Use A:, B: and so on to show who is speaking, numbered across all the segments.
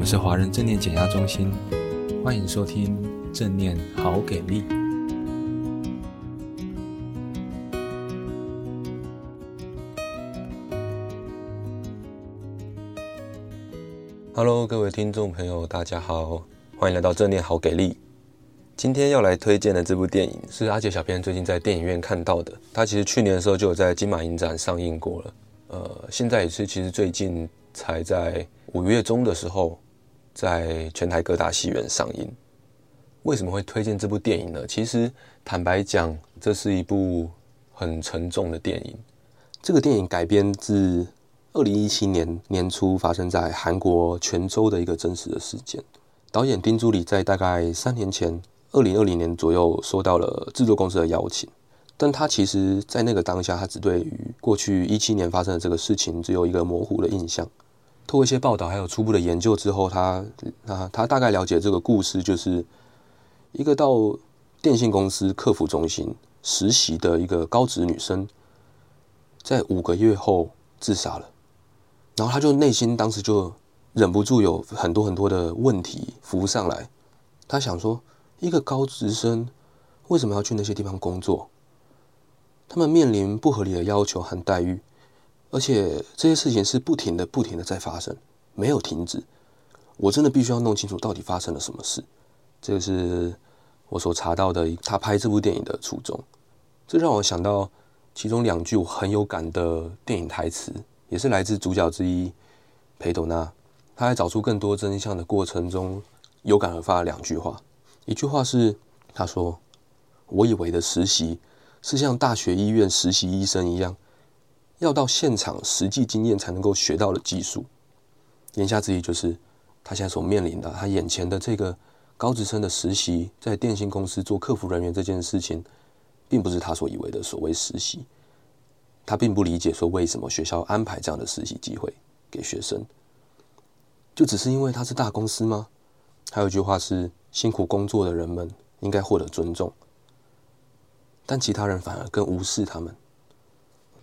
A: 我们是华人正念减压中心，欢迎收听正念好给力。Hello，各位听众朋友，大家好，欢迎来到正念好给力。今天要来推荐的这部电影是阿杰小编最近在电影院看到的，他其实去年的时候就有在金马影展上映过了，呃，现在也是其实最近才在五月中的时候在全台各大戏院上映。为什么会推荐这部电影呢？其实坦白讲，这是一部很沉重的电影。这个电影改编自二零一七年年初发生在韩国全州的一个真实的事件。导演丁朱礼在大概三年前。二零二零年左右收到了制作公司的邀请，但他其实，在那个当下，他只对于过去一七年发生的这个事情只有一个模糊的印象。透过一些报道还有初步的研究之后，他他他大概了解这个故事，就是一个到电信公司客服中心实习的一个高职女生，在五个月后自杀了，然后他就内心当时就忍不住有很多很多的问题浮上来，他想说。一个高职生为什么要去那些地方工作？他们面临不合理的要求和待遇，而且这些事情是不停的、不停的在发生，没有停止。我真的必须要弄清楚到底发生了什么事。这个是我所查到的他拍这部电影的初衷。这让我想到其中两句我很有感的电影台词，也是来自主角之一裴斗娜。他在找出更多真相的过程中，有感而发的两句话。一句话是，他说：“我以为的实习是像大学医院实习医生一样，要到现场实际经验才能够学到的技术。”言下之意就是，他现在所面临的，他眼前的这个高职生的实习，在电信公司做客服人员这件事情，并不是他所以为的所谓实习。他并不理解说，为什么学校安排这样的实习机会给学生，就只是因为他是大公司吗？还有一句话是。辛苦工作的人们应该获得尊重，但其他人反而更无视他们。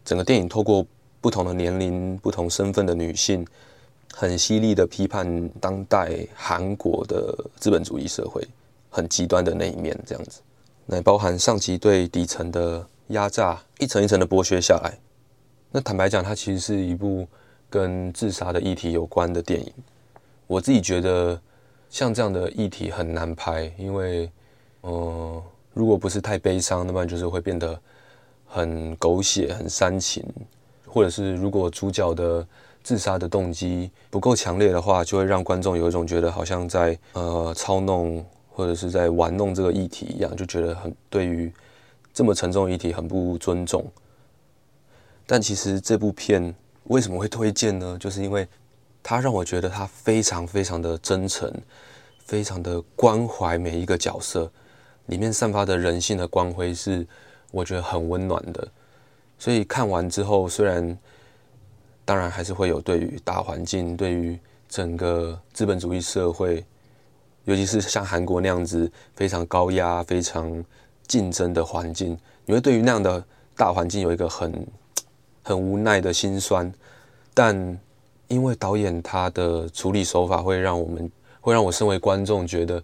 A: 整个电影透过不同的年龄、不同身份的女性，很犀利的批判当代韩国的资本主义社会很极端的那一面，这样子，那包含上级对底层的压榨，一层一层的剥削下来。那坦白讲，它其实是一部跟自杀的议题有关的电影。我自己觉得。像这样的议题很难拍，因为，呃，如果不是太悲伤，那么就是会变得很狗血、很煽情，或者是如果主角的自杀的动机不够强烈的话，就会让观众有一种觉得好像在呃操弄或者是在玩弄这个议题一样，就觉得很对于这么沉重的议题很不尊重。但其实这部片为什么会推荐呢？就是因为。它让我觉得它非常非常的真诚，非常的关怀每一个角色，里面散发的人性的光辉是我觉得很温暖的。所以看完之后，虽然当然还是会有对于大环境、对于整个资本主义社会，尤其是像韩国那样子非常高压、非常竞争的环境，你会对于那样的大环境有一个很很无奈的心酸，但。因为导演他的处理手法会让我们，会让我身为观众觉得，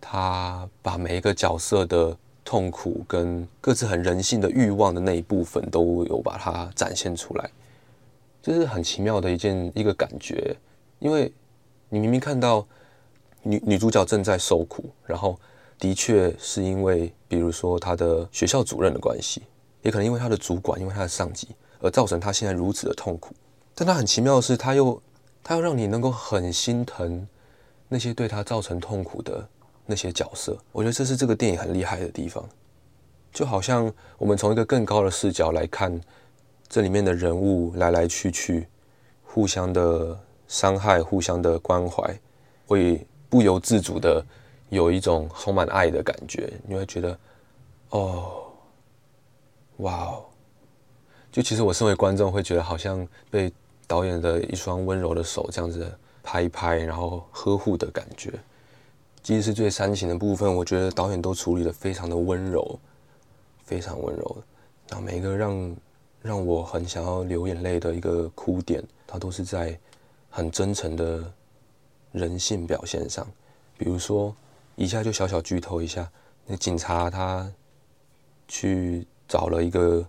A: 他把每一个角色的痛苦跟各自很人性的欲望的那一部分都有把它展现出来，这是很奇妙的一件一个感觉。因为你明明看到女女主角正在受苦，然后的确是因为比如说她的学校主任的关系，也可能因为她的主管，因为她的上级而造成她现在如此的痛苦。但他很奇妙的是，他又他要让你能够很心疼那些对他造成痛苦的那些角色。我觉得这是这个电影很厉害的地方，就好像我们从一个更高的视角来看这里面的人物来来去去，互相的伤害，互相的关怀，会不由自主的有一种充满爱的感觉。你会觉得，哦，哇哦，就其实我身为观众会觉得好像被。导演的一双温柔的手，这样子拍一拍，然后呵护的感觉，即使是最煽情的部分，我觉得导演都处理得非常的温柔，非常温柔。然后每一个让让我很想要流眼泪的一个哭点，他都是在很真诚的人性表现上，比如说，以下就小小剧透一下，那警察他去找了一个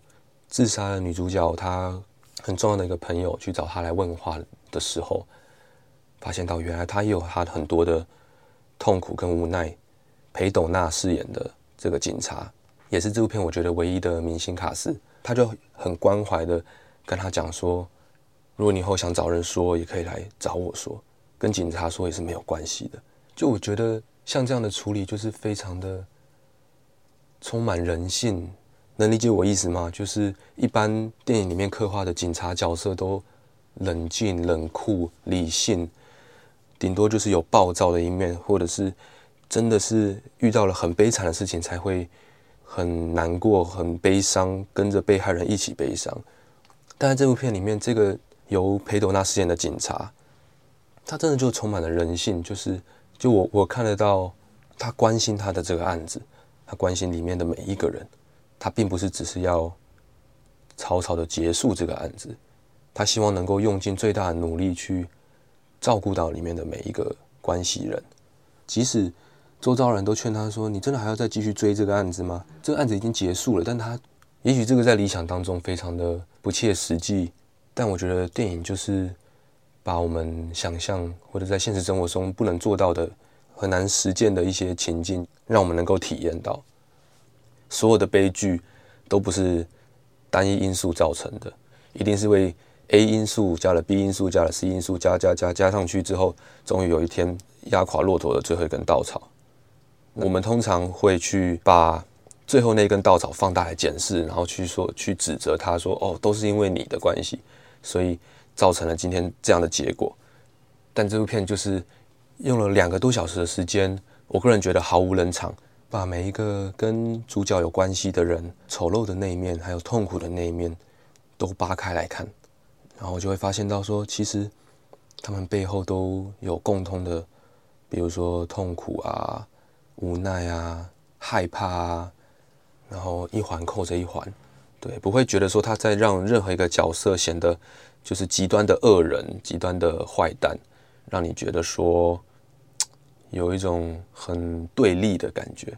A: 自杀的女主角，她很重要的一个朋友去找她来问话的时候，发现到原来她也有她很多的痛苦跟无奈。裴斗娜饰演的这个警察，也是这部片我觉得唯一的明星卡司，他就很关怀的跟他讲说，如果你以后想找人说，也可以来找我说，跟警察说也是没有关系的。就我觉得像这样的处理，就是非常的充满人性，能理解我意思吗？就是一般电影里面刻画的警察角色都冷静、冷酷、理性，顶多就是有暴躁的一面，或者是。真的是遇到了很悲惨的事情，才会很难过、很悲伤，跟着被害人一起悲伤。但在这部片里面，这个由裴斗娜饰演的警察，他真的就充满了人性，就是就我我看得到他关心他的这个案子，他关心里面的每一个人，他并不是只是要草草的结束这个案子，他希望能够用尽最大的努力去照顾到里面的每一个关系人，即使。周遭人都劝他说：“你真的还要再继续追这个案子吗？这个案子已经结束了。”但他也许这个在理想当中非常的不切实际，但我觉得电影就是把我们想象或者在现实生活中不能做到的、很难实践的一些情境，让我们能够体验到。所有的悲剧都不是单一因素造成的，一定是为 A 因素加了 B 因素加了 C 因素加加加加上去之后，终于有一天压垮骆驼的最后一根稻草。我们通常会去把最后那根稻草放大来检视，然后去说去指责他说：“哦，都是因为你的关系，所以造成了今天这样的结果。”但这部片就是用了两个多小时的时间，我个人觉得毫无冷场，把每一个跟主角有关系的人丑陋的那一面，还有痛苦的那一面都扒开来看，然后就会发现到说，其实他们背后都有共通的，比如说痛苦啊。无奈啊，害怕啊，然后一环扣着一环，对，不会觉得说他在让任何一个角色显得就是极端的恶人、极端的坏蛋，让你觉得说有一种很对立的感觉。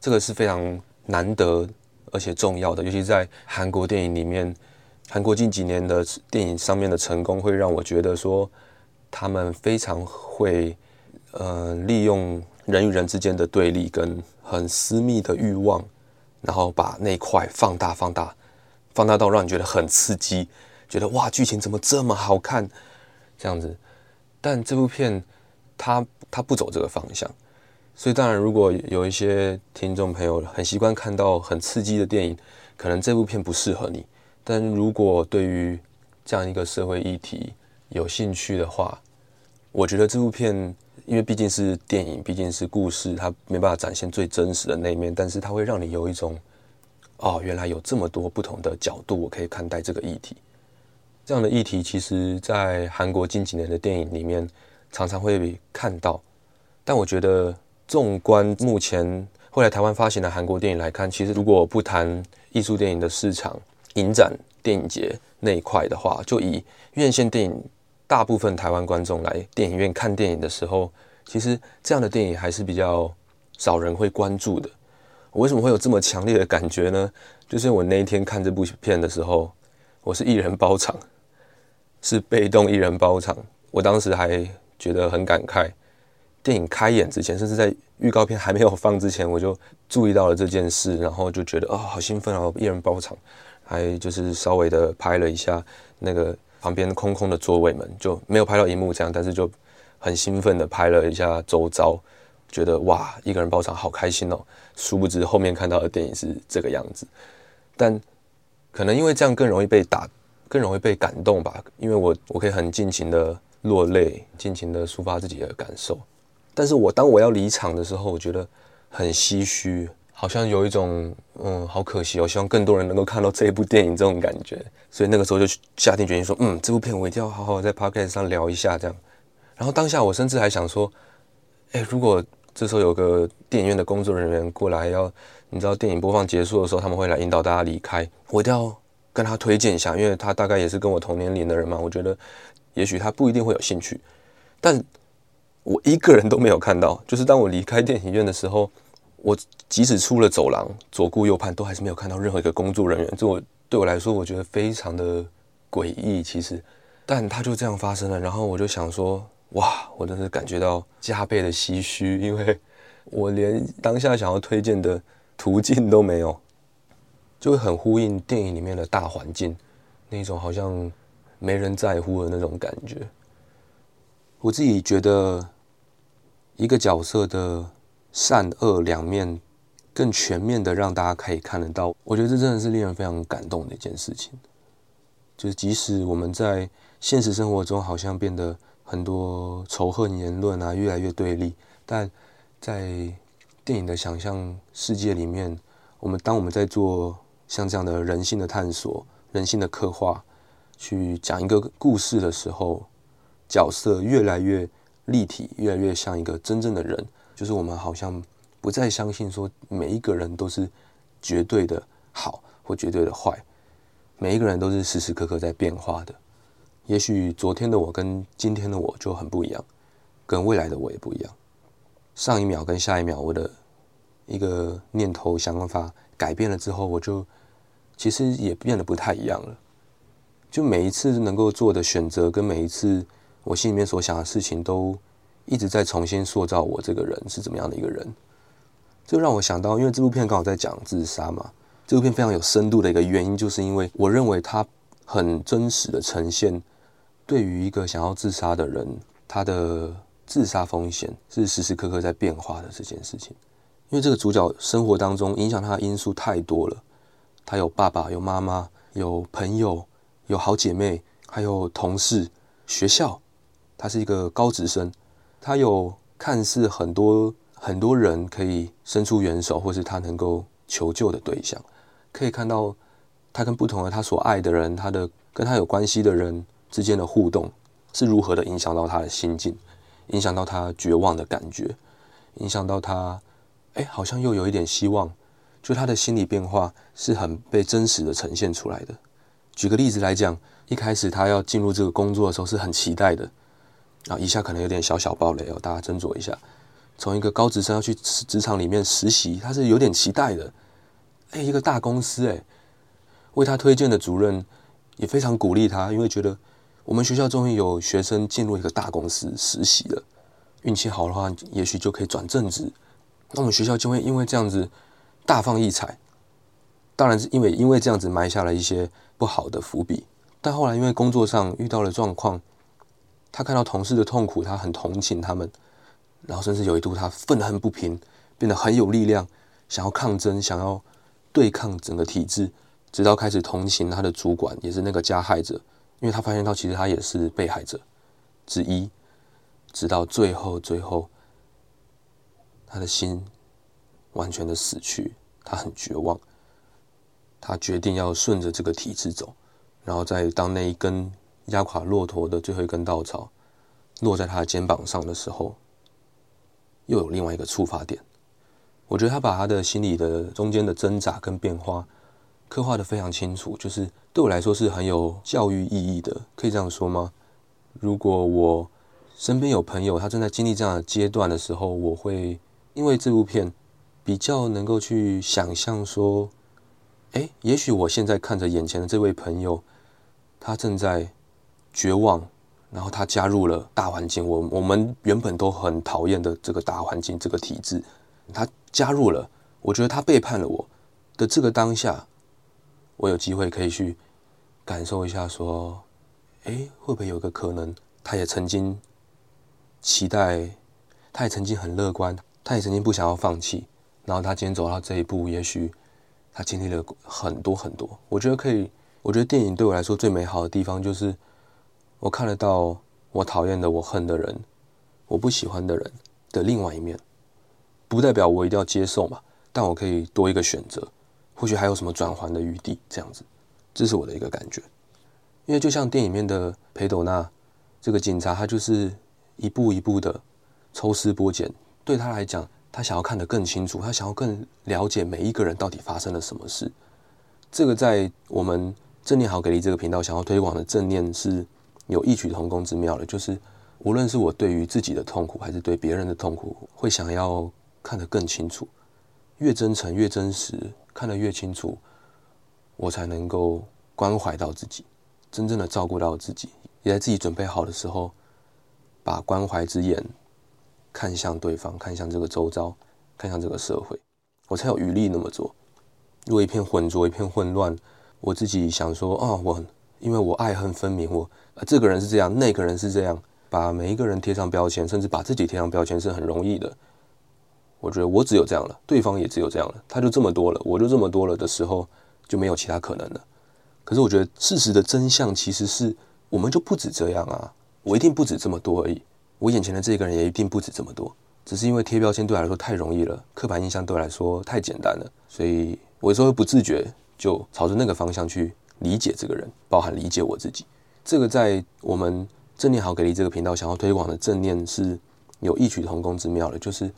A: 这个是非常难得而且重要的，尤其在韩国电影里面，韩国近几年的电影上面的成功，会让我觉得说他们非常会呃利用。人与人之间的对立跟很私密的欲望，然后把那块放大、放大、放大到让你觉得很刺激，觉得哇，剧情怎么这么好看？这样子。但这部片它它不走这个方向，所以当然，如果有一些听众朋友很习惯看到很刺激的电影，可能这部片不适合你。但如果对于这样一个社会议题有兴趣的话，我觉得这部片。因为毕竟是电影，毕竟是故事，它没办法展现最真实的那一面，但是它会让你有一种，哦，原来有这么多不同的角度，我可以看待这个议题。这样的议题，其实在韩国近几年的电影里面常常会看到。但我觉得，纵观目前后来台湾发行的韩国电影来看，其实如果不谈艺术电影的市场、影展、电影节那一块的话，就以院线电影。大部分台湾观众来电影院看电影的时候，其实这样的电影还是比较少人会关注的。我为什么会有这么强烈的感觉呢？就是我那一天看这部片的时候，我是一人包场，是被动一人包场。我当时还觉得很感慨。电影开演之前，甚至在预告片还没有放之前，我就注意到了这件事，然后就觉得哦，好兴奋啊！一人包场，还就是稍微的拍了一下那个。旁边空空的座位们就没有拍到荧幕这样，但是就很兴奋的拍了一下周遭，觉得哇，一个人包场好开心哦。殊不知后面看到的电影是这个样子，但可能因为这样更容易被打，更容易被感动吧。因为我我可以很尽情的落泪，尽情的抒发自己的感受。但是我当我要离场的时候，我觉得很唏嘘。好像有一种嗯，好可惜哦，希望更多人能够看到这一部电影这种感觉，所以那个时候就下定决心说，嗯，这部片我一定要好好在 podcast 上聊一下这样。然后当下我甚至还想说，哎，如果这时候有个电影院的工作人员过来要，你知道电影播放结束的时候他们会来引导大家离开，我一定要跟他推荐一下，因为他大概也是跟我同年龄的人嘛，我觉得也许他不一定会有兴趣，但我一个人都没有看到。就是当我离开电影院的时候，我即使出了走廊，左顾右盼，都还是没有看到任何一个工作人员。这我对我来说，我觉得非常的诡异。其实，但它就这样发生了。然后我就想说，哇，我真是感觉到加倍的唏嘘，因为我连当下想要推荐的途径都没有，就会很呼应电影里面的大环境，那种好像没人在乎的那种感觉。我自己觉得，一个角色的善恶两面更全面的让大家可以看得到，我觉得这真的是令人非常感动的一件事情。就是即使我们在现实生活中好像变得很多仇恨言论啊，越来越对立，但在电影的想象世界里面，我们当我们在做像这样的人性的探索、人性的刻画，去讲一个故事的时候。角色越来越立体，越来越像一个真正的人。就是我们好像不再相信说每一个人都是绝对的好或绝对的坏，每一个人都是时时刻刻在变化的。也许昨天的我跟今天的我就很不一样，跟未来的我也不一样。上一秒跟下一秒，我的一个念头想法改变了之后，我就其实也变得不太一样了。就每一次能够做的选择，跟每一次。我心里面所想的事情，都一直在重新塑造我这个人是怎么样的一个人。这让我想到，因为这部片刚好在讲自杀嘛，这部片非常有深度的一个原因，就是因为我认为它很真实的呈现，对于一个想要自杀的人，他的自杀风险是时时刻刻在变化的这件事情。因为这个主角生活当中影响他的因素太多了，他有爸爸，有妈妈，有朋友，有好姐妹，还有同事，学校。他是一个高职生，他有看似很多很多人可以伸出援手，或是他能够求救的对象，可以看到他跟不同的他所爱的人，他的跟他有关系的人之间的互动是如何的影响到他的心境，影响到他绝望的感觉，影响到他，哎，好像又有一点希望，就他的心理变化是很被真实的呈现出来的。举个例子来讲，一开始他要进入这个工作的时候是很期待的。啊，以下可能有点小小爆雷哦，大家斟酌一下。从一个高职生要去职场里面实习，他是有点期待的。哎，一个大公司，哎，为他推荐的主任也非常鼓励他，因为觉得我们学校终于有学生进入一个大公司实习了，运气好的话，也许就可以转正职。那我们学校就会因为这样子大放异彩。当然是因为因为这样子埋下了一些不好的伏笔，但后来因为工作上遇到了状况。他看到同事的痛苦，他很同情他们，然后甚至有一度他愤恨不平，变得很有力量，想要抗争，想要对抗整个体制，直到开始同情他的主管，也是那个加害者，因为他发现到其实他也是被害者之一，直到最后最后，他的心完全的死去，他很绝望，他决定要顺着这个体制走，然后再当那一根。压垮骆驼的最后一根稻草落在他的肩膀上的时候，又有另外一个触发点。我觉得他把他的心理的中间的挣扎跟变化刻画的非常清楚，就是对我来说是很有教育意义的，可以这样说吗？如果我身边有朋友他正在经历这样的阶段的时候，我会因为这部片比较能够去想象说，哎，也许我现在看着眼前的这位朋友，他正在。绝望，然后他加入了大环境。我我们原本都很讨厌的这个大环境，这个体制，他加入了。我觉得他背叛了我的这个当下，我有机会可以去感受一下，说，哎，会不会有个可能，他也曾经期待，他也曾经很乐观，他也曾经不想要放弃，然后他今天走到这一步，也许他经历了很多很多。我觉得可以，我觉得电影对我来说最美好的地方就是。我看得到我讨厌的、我恨的人，我不喜欢的人的另外一面，不代表我一定要接受嘛，但我可以多一个选择，或许还有什么转圜的余地，这样子，这是我的一个感觉。因为就像电影里面的裴斗娜这个警察，他就是一步一步的抽丝剥茧，对他来讲，他想要看得更清楚，他想要更了解每一个人到底发生了什么事。这个在我们正念好给力这个频道想要推广的正念是。有异曲同工之妙的，就是无论是我对于自己的痛苦，还是对别人的痛苦，会想要看得更清楚，越真诚越真实，看得越清楚，我才能够关怀到自己，真正的照顾到自己，也在自己准备好的时候，把关怀之眼看向对方，看向这个周遭，看向这个社会，我才有余力那么做。如果一片浑浊，一片混乱，我自己想说啊、哦，我因为我爱恨分明，我这个人是这样，那个人是这样，把每一个人贴上标签，甚至把自己贴上标签是很容易的。我觉得我只有这样了，对方也只有这样了，他就这么多了，我就这么多了的时候，就没有其他可能了。可是我觉得事实的真相其实是，我们就不止这样啊，我一定不止这么多而已，我眼前的这个人也一定不止这么多，只是因为贴标签对我来说太容易了，刻板印象对我来说太简单了，所以我有时候不自觉就朝着那个方向去理解这个人，包含理解我自己。这个在我们正念好给力这个频道想要推广的正念是有异曲同工之妙的，就是。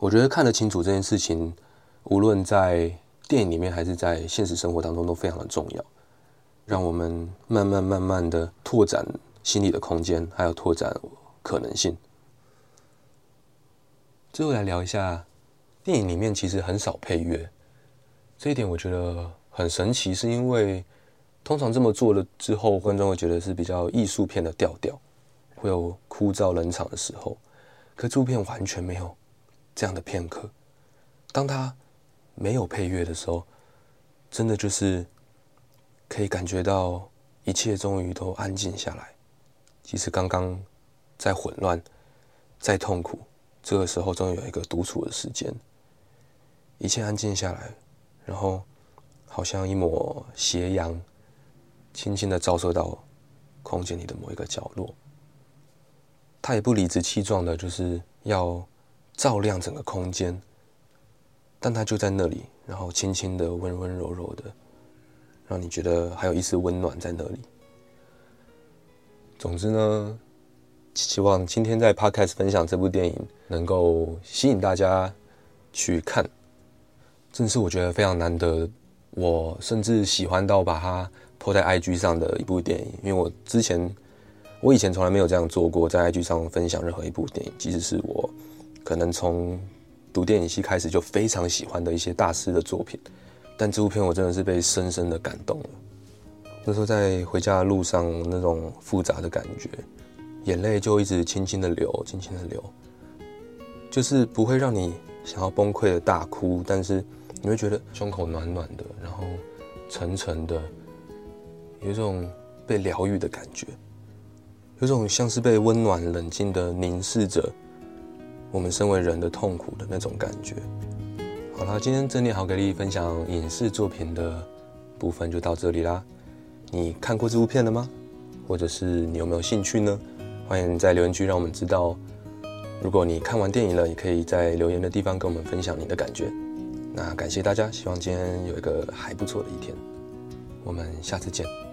A: 我觉得看得清楚这件事情，无论在电影里面还是在现实生活当中都非常的重要，让我们慢慢慢慢的拓展心理的空间，还有拓展可能性。最后来聊一下，电影里面其实很少配乐，这一点我觉得很神奇，是因为通常这么做了之后，观众会觉得是比较艺术片的调调，会有枯燥冷场的时候，可这部片完全没有。这样的片刻，当他没有配乐的时候，真的就是可以感觉到一切终于都安静下来。其实刚刚在混乱，在痛苦，这个时候终于有一个独处的时间，一切安静下来，然后好像一抹斜阳，轻轻的照射到空间里的某一个角落。他也不理直气壮的，就是要。照亮整个空间，但它就在那里，然后轻轻的、温温柔柔的，让你觉得还有一丝温暖在那里。总之呢，希望今天在 Podcast 分享这部电影能够吸引大家去看，真是我觉得非常难得，我甚至喜欢到把它 po 在 IG 上的一部电影，因为我之前我以前从来没有这样做过，在 IG 上分享任何一部电影，即使是我。可能从读电影系开始就非常喜欢的一些大师的作品，但这部片我真的是被深深的感动了。那时候在回家的路上，那种复杂的感觉，眼泪就一直轻轻的流，轻轻的流，就是不会让你想要崩溃的大哭，但是你会觉得胸口暖暖的，然后沉沉的，有一种被疗愈的感觉，有种像是被温暖冷静的凝视着。我们身为人的痛苦的那种感觉。好了，今天正念好给力分享影视作品的部分就到这里啦。你看过这部片了吗？或者是你有没有兴趣呢？欢迎在留言区让我们知道。如果你看完电影了，也可以在留言的地方跟我们分享你的感觉。那感谢大家，希望今天有一个还不错的一天。我们下次见。